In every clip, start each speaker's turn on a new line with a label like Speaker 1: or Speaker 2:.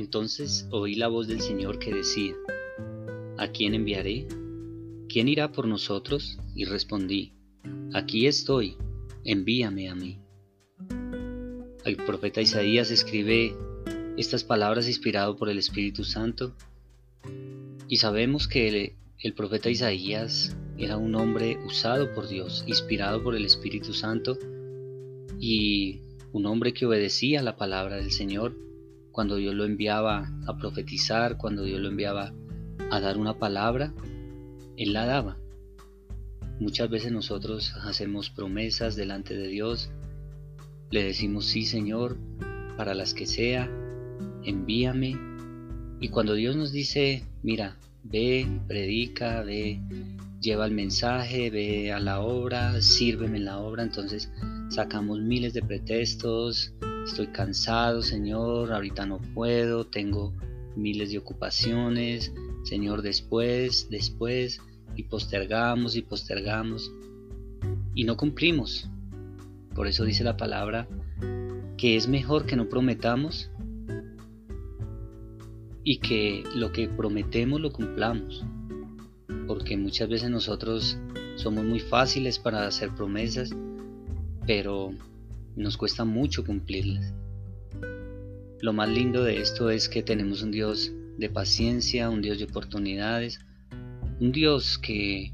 Speaker 1: Entonces oí la voz del Señor que decía, ¿A quién enviaré? ¿Quién irá por nosotros? Y respondí, Aquí estoy, envíame a mí. El profeta Isaías escribe estas palabras inspirado por el Espíritu Santo y sabemos que el, profeta Isaías era un hombre usado por Dios, inspirado por el Espíritu Santo y un hombre que obedecía la palabra del Señor cuando Dios lo enviaba a profetizar, cuando Dios lo enviaba a dar una palabra, Él la daba. Muchas veces nosotros hacemos promesas delante de Dios, le decimos sí Señor, para las que sea, envíame. Y cuando Dios nos dice, mira, ve, predica, ve, lleva el mensaje, ve a la obra, sírveme en la obra, entonces sacamos miles de pretextos, estoy cansado, Señor, ahorita no puedo, tengo miles de ocupaciones, Señor, después, después, y postergamos y postergamos, y no cumplimos. Por eso dice la palabra que es mejor que no prometamos y que lo que prometemos lo cumplamos. Porque muchas veces nosotros somos muy fáciles para hacer promesas, pero nos cuesta mucho cumplirlas. Lo más lindo de esto es que tenemos un Dios de paciencia, un Dios de oportunidades, un Dios que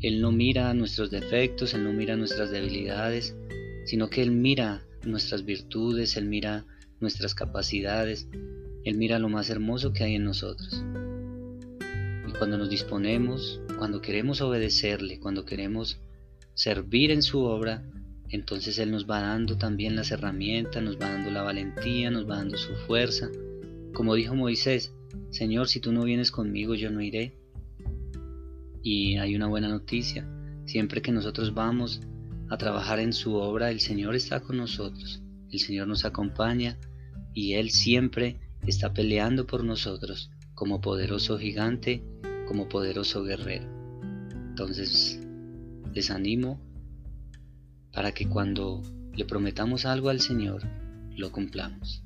Speaker 1: Él no mira nuestros defectos, Él no mira nuestras debilidades, sino que Él mira nuestras virtudes, Él mira nuestras capacidades, Él mira lo más hermoso que hay en nosotros. Y cuando nos disponemos, cuando queremos obedecerle, cuando queremos servir en su obra, entonces Él nos va dando también las herramientas, nos va dando la valentía, nos va dando su fuerza. Como dijo Moisés, Señor, si tú no vienes conmigo, yo no iré. Y hay una buena noticia, siempre que nosotros vamos a trabajar en su obra, el Señor está con nosotros, el Señor nos acompaña y Él siempre está peleando por nosotros como poderoso gigante, como poderoso guerrero. Entonces, les animo para que cuando le prometamos algo al Señor, lo cumplamos.